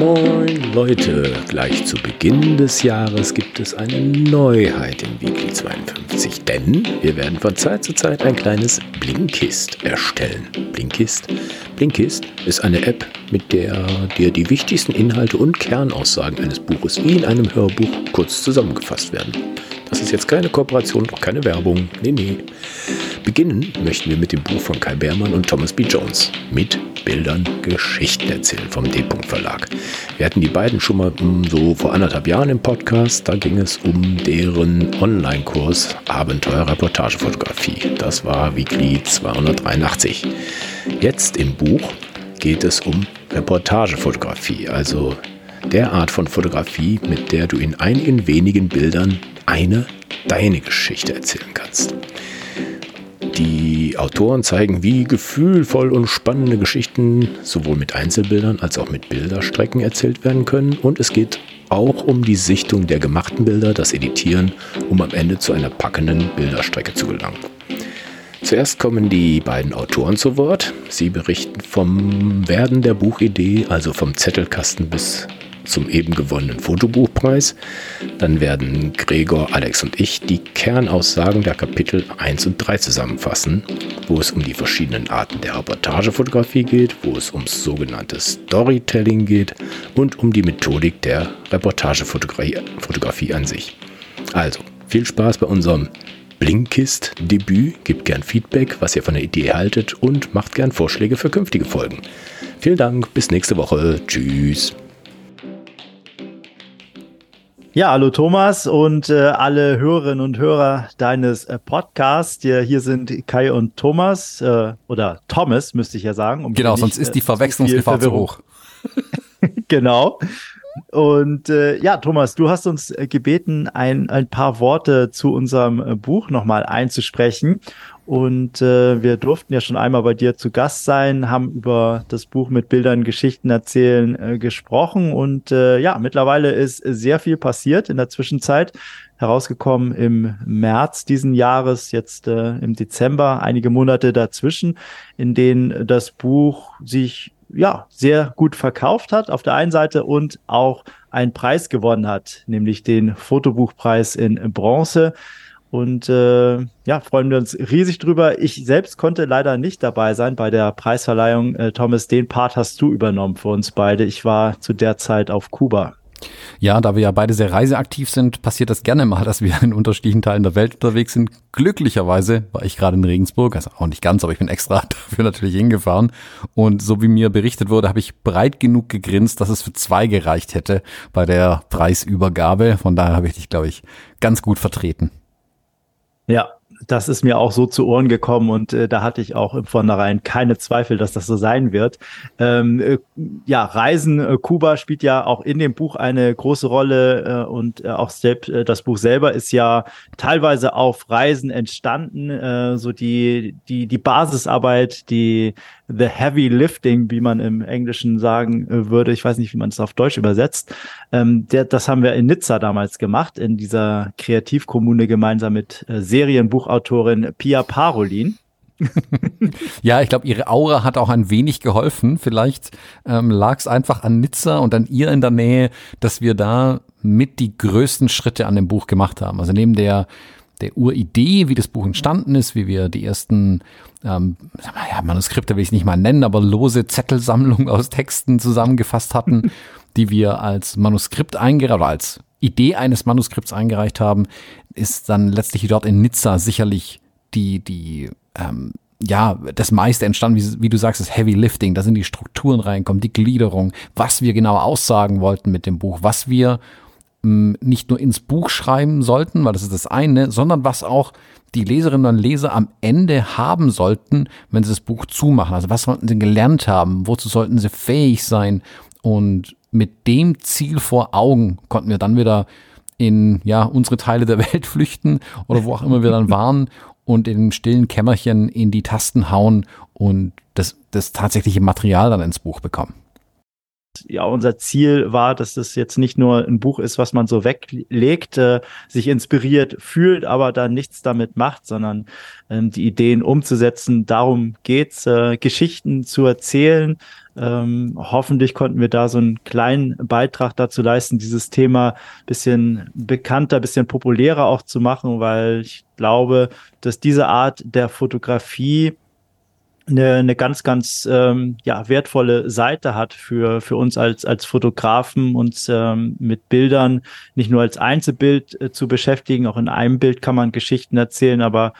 Moin Leute, gleich zu Beginn des Jahres gibt es eine Neuheit im Weekly 52, denn wir werden von Zeit zu Zeit ein kleines Blinkist erstellen. Blinkist? Blinkist ist eine App, mit der dir die wichtigsten Inhalte und Kernaussagen eines Buches wie in einem Hörbuch kurz zusammengefasst werden. Das ist jetzt keine Kooperation, keine Werbung. Nee, nee. Beginnen möchten wir mit dem Buch von Kai Beermann und Thomas B. Jones. Mit Bildern Geschichten erzählen vom D-Punkt Verlag. Wir hatten die beiden schon mal hm, so vor anderthalb Jahren im Podcast. Da ging es um deren Online-Kurs Abenteuer Reportagefotografie. Das war Weekly 283. Jetzt im Buch geht es um Reportagefotografie, also der Art von Fotografie, mit der du in einigen wenigen Bildern eine deine Geschichte erzählen kannst. Die Autoren zeigen, wie gefühlvoll und spannende Geschichten sowohl mit Einzelbildern als auch mit Bilderstrecken erzählt werden können. Und es geht auch um die Sichtung der gemachten Bilder, das Editieren, um am Ende zu einer packenden Bilderstrecke zu gelangen. Zuerst kommen die beiden Autoren zu Wort. Sie berichten vom Werden der Buchidee, also vom Zettelkasten bis zum eben gewonnenen Fotobuchpreis. Dann werden Gregor, Alex und ich die Kernaussagen der Kapitel 1 und 3 zusammenfassen, wo es um die verschiedenen Arten der Reportagefotografie geht, wo es ums sogenannte Storytelling geht und um die Methodik der Reportagefotografie an sich. Also, viel Spaß bei unserem Blinkist-Debüt, gebt gern Feedback, was ihr von der Idee haltet und macht gern Vorschläge für künftige Folgen. Vielen Dank, bis nächste Woche. Tschüss. Ja, hallo Thomas und äh, alle Hörerinnen und Hörer deines äh, Podcasts. Hier, hier sind Kai und Thomas äh, oder Thomas, müsste ich ja sagen. Um genau, sonst ist die äh, Verwechslungsgefahr zu hoch. genau. Und äh, ja, Thomas, du hast uns äh, gebeten, ein, ein paar Worte zu unserem Buch nochmal einzusprechen. Und äh, wir durften ja schon einmal bei dir zu Gast sein, haben über das Buch mit Bildern, Geschichten erzählen äh, gesprochen. Und äh, ja, mittlerweile ist sehr viel passiert in der Zwischenzeit. Herausgekommen im März diesen Jahres, jetzt äh, im Dezember, einige Monate dazwischen, in denen das Buch sich ja sehr gut verkauft hat auf der einen Seite und auch einen Preis gewonnen hat, nämlich den Fotobuchpreis in Bronze. Und äh, ja, freuen wir uns riesig drüber. Ich selbst konnte leider nicht dabei sein bei der Preisverleihung. Äh, Thomas, den Part hast du übernommen für uns beide. Ich war zu der Zeit auf Kuba. Ja, da wir ja beide sehr reiseaktiv sind, passiert das gerne mal, dass wir in unterschiedlichen Teilen der Welt unterwegs sind. Glücklicherweise war ich gerade in Regensburg, also auch nicht ganz, aber ich bin extra dafür natürlich hingefahren. Und so wie mir berichtet wurde, habe ich breit genug gegrinst, dass es für zwei gereicht hätte bei der Preisübergabe. Von daher habe ich dich, glaube ich, ganz gut vertreten. Ja, das ist mir auch so zu Ohren gekommen und äh, da hatte ich auch im Vornherein keine Zweifel, dass das so sein wird. Ähm, äh, ja, Reisen, äh, Kuba spielt ja auch in dem Buch eine große Rolle äh, und äh, auch selbst äh, das Buch selber ist ja teilweise auf Reisen entstanden. So die die die Basisarbeit, die the heavy lifting, wie man im Englischen sagen äh, würde. Ich weiß nicht, wie man es auf Deutsch übersetzt. Ähm, der, das haben wir in Nizza damals gemacht, in dieser Kreativkommune gemeinsam mit äh, Serienbuchautorin Pia Parolin. ja, ich glaube, ihre Aura hat auch ein wenig geholfen. Vielleicht ähm, lag es einfach an Nizza und an ihr in der Nähe, dass wir da mit die größten Schritte an dem Buch gemacht haben. Also neben der der Uridee, wie das Buch entstanden ist, wie wir die ersten ähm, ja, Manuskripte will ich nicht mal nennen, aber lose Zettelsammlung aus Texten zusammengefasst hatten, die wir als Manuskript eingereicht oder als Idee eines Manuskripts eingereicht haben, ist dann letztlich dort in Nizza sicherlich die, die, ähm, ja, das meiste entstanden, wie, wie, du sagst, das Heavy Lifting, da sind die Strukturen reinkommen, die Gliederung, was wir genau aussagen wollten mit dem Buch, was wir nicht nur ins Buch schreiben sollten, weil das ist das eine, sondern was auch die Leserinnen und Leser am Ende haben sollten, wenn sie das Buch zumachen. Also was sollten sie gelernt haben? Wozu sollten sie fähig sein? Und mit dem Ziel vor Augen konnten wir dann wieder in ja unsere Teile der Welt flüchten oder wo auch immer wir dann waren und in dem stillen Kämmerchen in die Tasten hauen und das, das tatsächliche Material dann ins Buch bekommen. Ja, unser Ziel war, dass das jetzt nicht nur ein Buch ist, was man so weglegt, äh, sich inspiriert fühlt, aber dann nichts damit macht, sondern ähm, die Ideen umzusetzen. Darum geht's, äh, Geschichten zu erzählen. Ähm, hoffentlich konnten wir da so einen kleinen Beitrag dazu leisten, dieses Thema bisschen bekannter, bisschen populärer auch zu machen, weil ich glaube, dass diese Art der Fotografie eine, eine ganz, ganz ähm, ja, wertvolle Seite hat für, für uns als, als Fotografen, uns ähm, mit Bildern nicht nur als Einzelbild äh, zu beschäftigen, auch in einem Bild kann man Geschichten erzählen, aber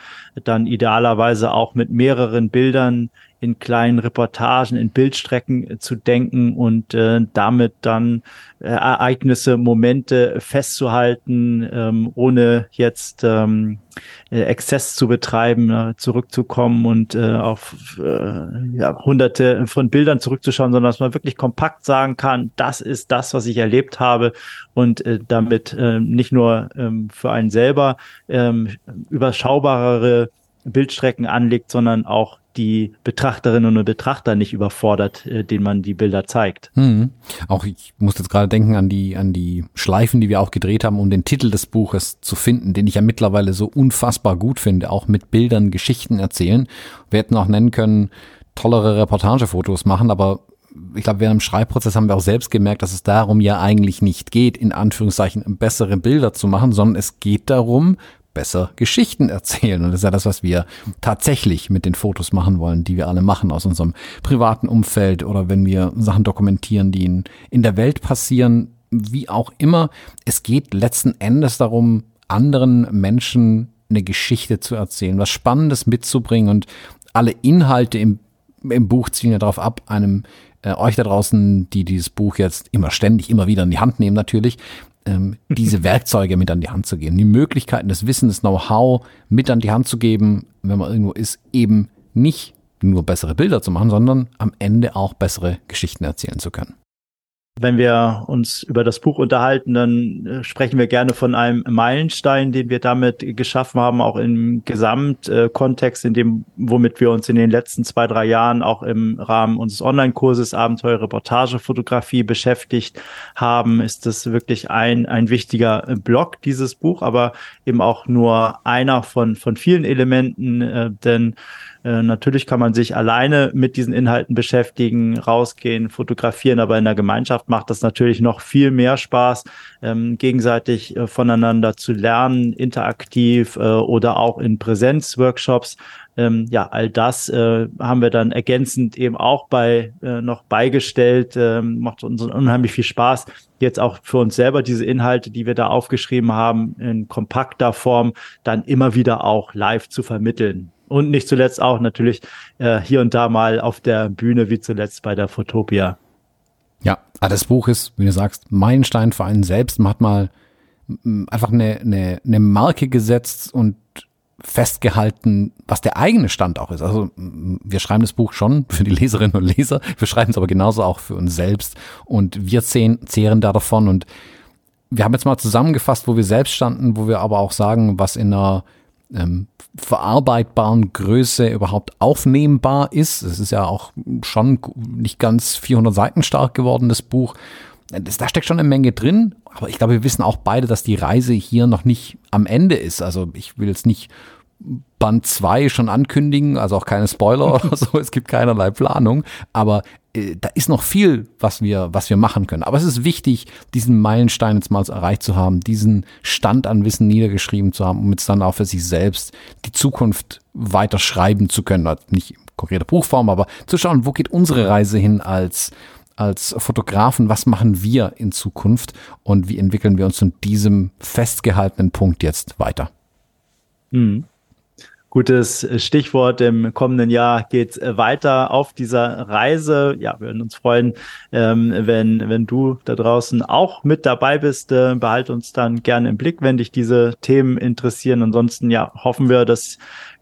dann idealerweise auch mit mehreren Bildern in kleinen Reportagen, in Bildstrecken äh, zu denken und äh, damit dann äh, Ereignisse, Momente festzuhalten, ähm, ohne jetzt ähm, äh, Exzess zu betreiben, äh, zurückzukommen und äh, auf äh, ja, hunderte von Bildern zurückzuschauen, sondern dass man wirklich kompakt sagen kann, das ist das, was ich erlebt habe und äh, damit äh, nicht nur ähm, für einen selber ähm, überschaubarere Bildstrecken anlegt, sondern auch die Betrachterinnen und Betrachter nicht überfordert, äh, denen man die Bilder zeigt. Mhm. Auch ich muss jetzt gerade denken an die, an die Schleifen, die wir auch gedreht haben, um den Titel des Buches zu finden, den ich ja mittlerweile so unfassbar gut finde, auch mit Bildern Geschichten erzählen. Wir hätten auch nennen können, tollere Reportagefotos machen, aber ich glaube, während dem Schreibprozess haben wir auch selbst gemerkt, dass es darum ja eigentlich nicht geht, in Anführungszeichen bessere Bilder zu machen, sondern es geht darum, besser Geschichten erzählen. Und das ist ja das, was wir tatsächlich mit den Fotos machen wollen, die wir alle machen aus unserem privaten Umfeld oder wenn wir Sachen dokumentieren, die in, in der Welt passieren, wie auch immer. Es geht letzten Endes darum, anderen Menschen eine Geschichte zu erzählen, was Spannendes mitzubringen und alle Inhalte im, im Buch ziehen ja darauf ab, einem äh, euch da draußen, die dieses Buch jetzt immer ständig, immer wieder in die Hand nehmen natürlich, ähm, diese Werkzeuge mit an die Hand zu geben, die Möglichkeiten, das Wissen, das Know-how mit an die Hand zu geben, wenn man irgendwo ist, eben nicht nur bessere Bilder zu machen, sondern am Ende auch bessere Geschichten erzählen zu können. Wenn wir uns über das Buch unterhalten, dann äh, sprechen wir gerne von einem Meilenstein, den wir damit geschaffen haben, auch im Gesamtkontext, in dem, womit wir uns in den letzten zwei, drei Jahren auch im Rahmen unseres Online-Kurses Abenteuer Reportagefotografie beschäftigt haben, ist das wirklich ein, ein wichtiger Block, dieses Buch, aber eben auch nur einer von, von vielen Elementen, äh, denn äh, natürlich kann man sich alleine mit diesen Inhalten beschäftigen, rausgehen, fotografieren, aber in der Gemeinschaft macht das natürlich noch viel mehr Spaß, ähm, gegenseitig äh, voneinander zu lernen, interaktiv äh, oder auch in Präsenzworkshops. Ähm, ja, all das äh, haben wir dann ergänzend eben auch bei äh, noch beigestellt. Ähm, macht uns unheimlich viel Spaß, jetzt auch für uns selber diese Inhalte, die wir da aufgeschrieben haben, in kompakter Form dann immer wieder auch live zu vermitteln und nicht zuletzt auch natürlich äh, hier und da mal auf der Bühne, wie zuletzt bei der Fotopia. Ja, aber das Buch ist, wie du sagst, Meilenstein für einen selbst. Man hat mal einfach eine, eine, eine Marke gesetzt und festgehalten, was der eigene Stand auch ist. Also wir schreiben das Buch schon für die Leserinnen und Leser, wir schreiben es aber genauso auch für uns selbst und wir zehren, zehren da davon und wir haben jetzt mal zusammengefasst, wo wir selbst standen, wo wir aber auch sagen, was in einer ähm, verarbeitbaren Größe überhaupt aufnehmbar ist. Es ist ja auch schon nicht ganz 400 Seiten stark geworden, das Buch. Das, da steckt schon eine Menge drin, aber ich glaube, wir wissen auch beide, dass die Reise hier noch nicht am Ende ist. Also ich will jetzt nicht Band 2 schon ankündigen, also auch keine Spoiler oder so, es gibt keinerlei Planung, aber da ist noch viel, was wir, was wir machen können. Aber es ist wichtig, diesen Meilenstein jetzt mal erreicht zu haben, diesen Stand an Wissen niedergeschrieben zu haben, um jetzt dann auch für sich selbst die Zukunft weiter schreiben zu können. Also nicht in konkreter Buchform, aber zu schauen, wo geht unsere Reise hin als, als Fotografen, was machen wir in Zukunft und wie entwickeln wir uns von diesem festgehaltenen Punkt jetzt weiter. Mhm gutes Stichwort. Im kommenden Jahr geht äh, weiter auf dieser Reise. Ja, wir würden uns freuen, ähm, wenn, wenn du da draußen auch mit dabei bist. Äh, behalt uns dann gerne im Blick, wenn dich diese Themen interessieren. Ansonsten, ja, hoffen wir, dass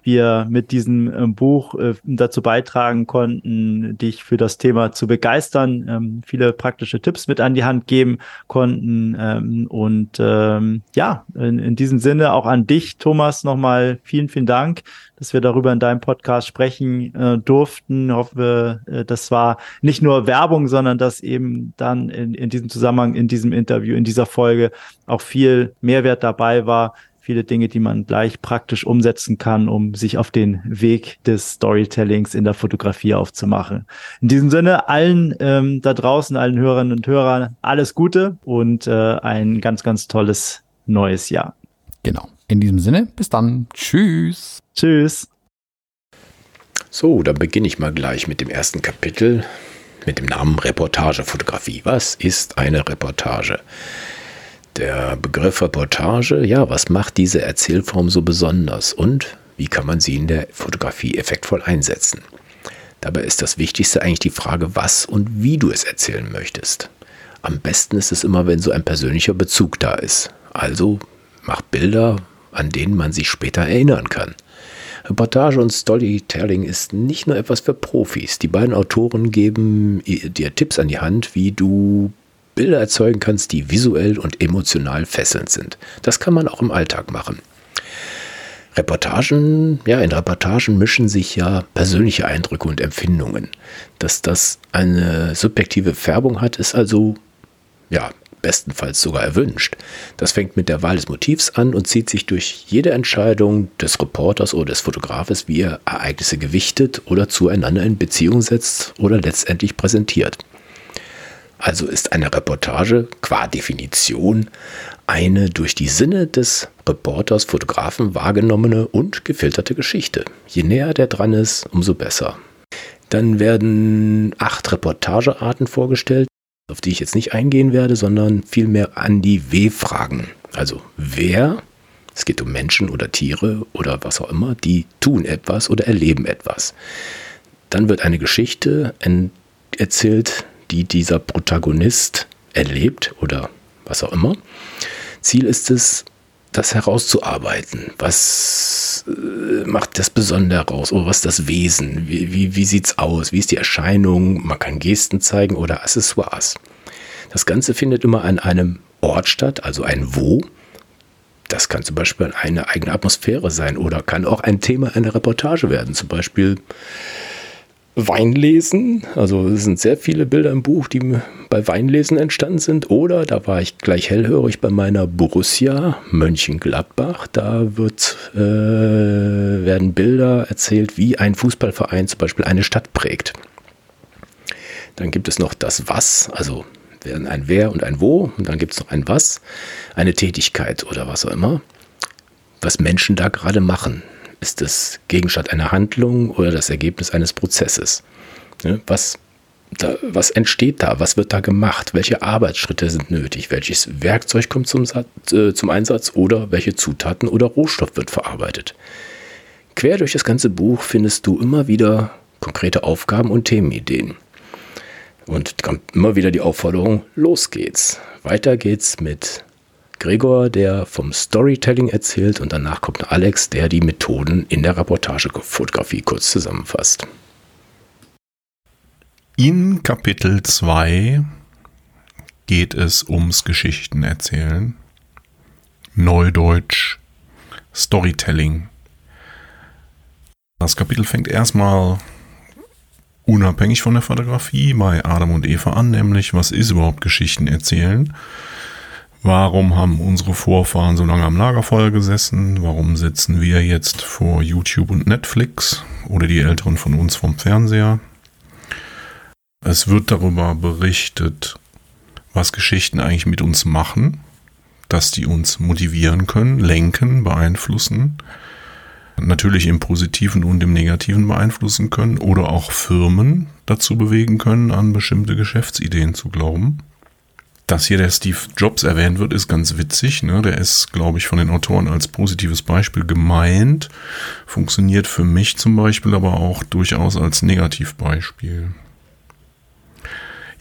wir mit diesem äh, Buch äh, dazu beitragen konnten, dich für das Thema zu begeistern, ähm, viele praktische Tipps mit an die Hand geben konnten. Ähm, und ähm, ja, in, in diesem Sinne auch an dich, Thomas, nochmal vielen, vielen Dank, dass wir darüber in deinem Podcast sprechen äh, durften. Ich hoffe, äh, das war nicht nur Werbung, sondern dass eben dann in, in diesem Zusammenhang, in diesem Interview, in dieser Folge auch viel Mehrwert dabei war, viele Dinge, die man gleich praktisch umsetzen kann, um sich auf den Weg des Storytellings in der Fotografie aufzumachen. In diesem Sinne, allen ähm, da draußen, allen Hörerinnen und Hörern, alles Gute und äh, ein ganz, ganz tolles neues Jahr. Genau. In diesem Sinne, bis dann. Tschüss. Tschüss. So, dann beginne ich mal gleich mit dem ersten Kapitel mit dem Namen Reportagefotografie. Was ist eine Reportage? Der Begriff Reportage, ja, was macht diese Erzählform so besonders und wie kann man sie in der Fotografie effektvoll einsetzen? Dabei ist das Wichtigste eigentlich die Frage, was und wie du es erzählen möchtest. Am besten ist es immer, wenn so ein persönlicher Bezug da ist. Also mach Bilder, an denen man sich später erinnern kann. Reportage und Storytelling ist nicht nur etwas für Profis. Die beiden Autoren geben dir Tipps an die Hand, wie du Bilder erzeugen kannst, die visuell und emotional fesselnd sind. Das kann man auch im Alltag machen. Reportagen, ja, in Reportagen mischen sich ja persönliche Eindrücke und Empfindungen. Dass das eine subjektive Färbung hat, ist also, ja, bestenfalls sogar erwünscht. Das fängt mit der Wahl des Motivs an und zieht sich durch jede Entscheidung des Reporters oder des Fotografes, wie er Ereignisse gewichtet oder zueinander in Beziehung setzt oder letztendlich präsentiert. Also ist eine Reportage qua Definition eine durch die Sinne des Reporters, Fotografen wahrgenommene und gefilterte Geschichte. Je näher der dran ist, umso besser. Dann werden acht Reportagearten vorgestellt, auf die ich jetzt nicht eingehen werde, sondern vielmehr an die W-Fragen. Also wer, es geht um Menschen oder Tiere oder was auch immer, die tun etwas oder erleben etwas. Dann wird eine Geschichte erzählt, die dieser Protagonist erlebt oder was auch immer. Ziel ist es, das herauszuarbeiten. Was äh, macht das Besondere heraus? Oder was ist das Wesen? Wie, wie, wie sieht es aus? Wie ist die Erscheinung? Man kann Gesten zeigen oder Accessoires. Das Ganze findet immer an einem Ort statt, also ein Wo. Das kann zum Beispiel eine eigene Atmosphäre sein oder kann auch ein Thema einer Reportage werden. Zum Beispiel Weinlesen. Also es sind sehr viele Bilder im Buch, die bei Weinlesen entstanden sind. Oder da war ich gleich hellhörig bei meiner Borussia Mönchengladbach. Da wird, äh, werden Bilder erzählt, wie ein Fußballverein zum Beispiel eine Stadt prägt. Dann gibt es noch das Was, also ein Wer und ein Wo. Und dann gibt es noch ein Was, eine Tätigkeit oder was auch immer, was Menschen da gerade machen. Ist es Gegenstand einer Handlung oder das Ergebnis eines Prozesses? Was, da, was entsteht da? Was wird da gemacht? Welche Arbeitsschritte sind nötig? Welches Werkzeug kommt zum, äh, zum Einsatz oder welche Zutaten oder Rohstoff wird verarbeitet? Quer durch das ganze Buch findest du immer wieder konkrete Aufgaben und Themenideen. Und kommt immer wieder die Aufforderung, los geht's. Weiter geht's mit Gregor, der vom Storytelling erzählt und danach kommt Alex, der die Methoden in der Reportagefotografie kurz zusammenfasst. In Kapitel 2 geht es ums Geschichtenerzählen. Neudeutsch Storytelling. Das Kapitel fängt erstmal unabhängig von der Fotografie bei Adam und Eva an, nämlich was ist überhaupt Geschichten erzählen? Warum haben unsere Vorfahren so lange am Lagerfeuer gesessen? Warum sitzen wir jetzt vor YouTube und Netflix oder die Älteren von uns vom Fernseher? Es wird darüber berichtet, was Geschichten eigentlich mit uns machen, dass die uns motivieren können, lenken, beeinflussen, natürlich im positiven und im negativen beeinflussen können oder auch Firmen dazu bewegen können, an bestimmte Geschäftsideen zu glauben dass hier der Steve Jobs erwähnt wird, ist ganz witzig. Ne? Der ist, glaube ich, von den Autoren als positives Beispiel gemeint. Funktioniert für mich zum Beispiel aber auch durchaus als Negativbeispiel.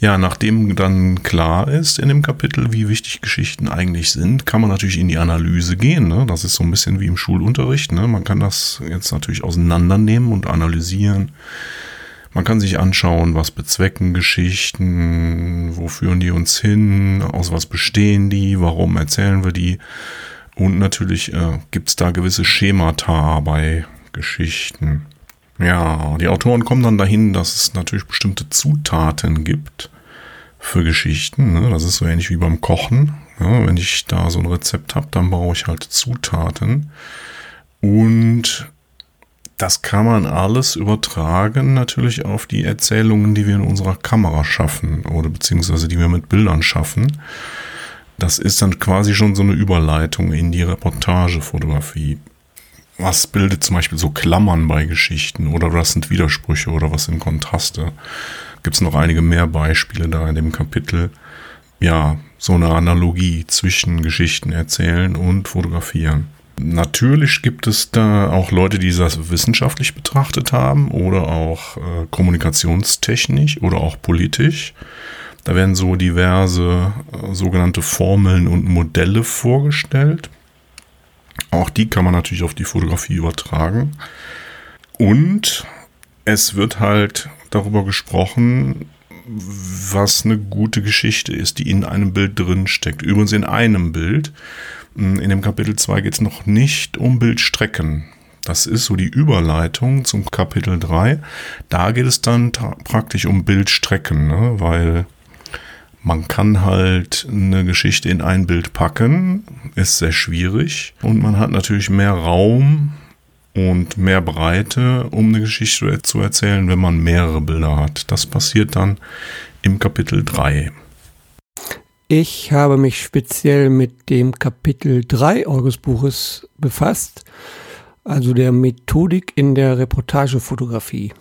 Ja, nachdem dann klar ist in dem Kapitel, wie wichtig Geschichten eigentlich sind, kann man natürlich in die Analyse gehen. Ne? Das ist so ein bisschen wie im Schulunterricht. Ne? Man kann das jetzt natürlich auseinandernehmen und analysieren. Man kann sich anschauen, was bezwecken Geschichten, wo führen die uns hin, aus was bestehen die, warum erzählen wir die. Und natürlich äh, gibt es da gewisse Schemata bei Geschichten. Ja, die Autoren kommen dann dahin, dass es natürlich bestimmte Zutaten gibt für Geschichten. Ne? Das ist so ähnlich wie beim Kochen. Ja, wenn ich da so ein Rezept habe, dann brauche ich halt Zutaten. Und das kann man alles übertragen natürlich auf die Erzählungen, die wir in unserer Kamera schaffen oder beziehungsweise die wir mit Bildern schaffen. Das ist dann quasi schon so eine Überleitung in die Reportagefotografie was bildet zum Beispiel so Klammern bei Geschichten oder was sind Widersprüche oder was sind Kontraste? Gibt es noch einige mehr Beispiele da in dem Kapitel? Ja, so eine Analogie zwischen Geschichten erzählen und fotografieren. Natürlich gibt es da auch Leute, die das wissenschaftlich betrachtet haben oder auch äh, kommunikationstechnisch oder auch politisch. Da werden so diverse äh, sogenannte Formeln und Modelle vorgestellt. Auch die kann man natürlich auf die Fotografie übertragen. Und es wird halt darüber gesprochen, was eine gute Geschichte ist, die in einem Bild drin steckt. Übrigens in einem Bild. In dem Kapitel 2 geht es noch nicht um Bildstrecken. Das ist so die Überleitung zum Kapitel 3. Da geht es dann praktisch um Bildstrecken, ne? weil man kann halt eine Geschichte in ein Bild packen, ist sehr schwierig. Und man hat natürlich mehr Raum und mehr Breite, um eine Geschichte zu erzählen, wenn man mehrere Bilder hat. Das passiert dann im Kapitel 3. Ich habe mich speziell mit dem Kapitel 3 eures Buches befasst, also der Methodik in der Reportagefotografie.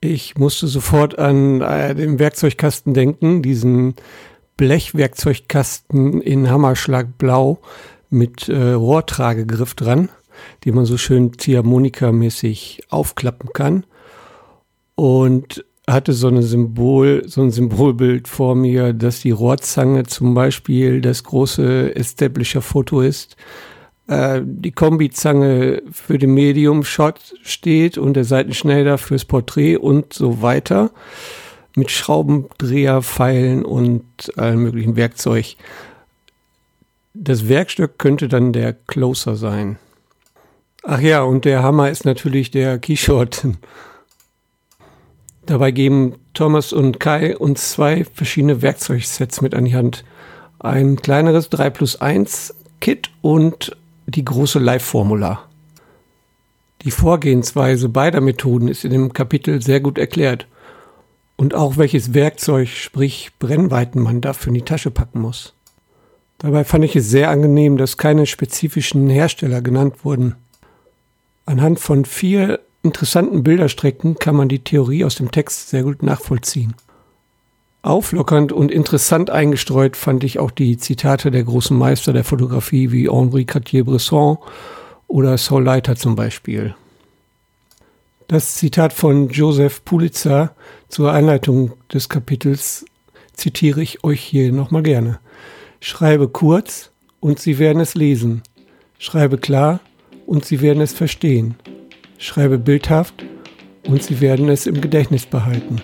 Ich musste sofort an äh, den Werkzeugkasten denken, diesen Blechwerkzeugkasten in Hammerschlag Blau mit äh, Rohrtragegriff dran, die man so schön Ziehharmonika-mäßig aufklappen kann. Und hatte so eine Symbol, so ein Symbolbild vor mir, dass die Rohrzange zum Beispiel das große Establisher-Foto ist, äh, die Kombizange für den Medium-Shot steht und der Seitenschneider fürs Porträt und so weiter. Mit Schraubendreher, Pfeilen und allem möglichen Werkzeug. Das Werkstück könnte dann der Closer sein. Ach ja, und der Hammer ist natürlich der Keyshot. Dabei geben Thomas und Kai uns zwei verschiedene Werkzeugsets mit an die Hand. Ein kleineres 3 plus 1 Kit und die große Live-Formula. Die Vorgehensweise beider Methoden ist in dem Kapitel sehr gut erklärt. Und auch welches Werkzeug, sprich Brennweiten man dafür in die Tasche packen muss. Dabei fand ich es sehr angenehm, dass keine spezifischen Hersteller genannt wurden. Anhand von vier interessanten Bilderstrecken kann man die Theorie aus dem Text sehr gut nachvollziehen. Auflockernd und interessant eingestreut fand ich auch die Zitate der großen Meister der Fotografie wie Henri Cartier-Bresson oder Saul Leiter zum Beispiel. Das Zitat von Joseph Pulitzer zur Einleitung des Kapitels zitiere ich euch hier nochmal gerne. Schreibe kurz und Sie werden es lesen. Schreibe klar und Sie werden es verstehen. Schreibe bildhaft und Sie werden es im Gedächtnis behalten.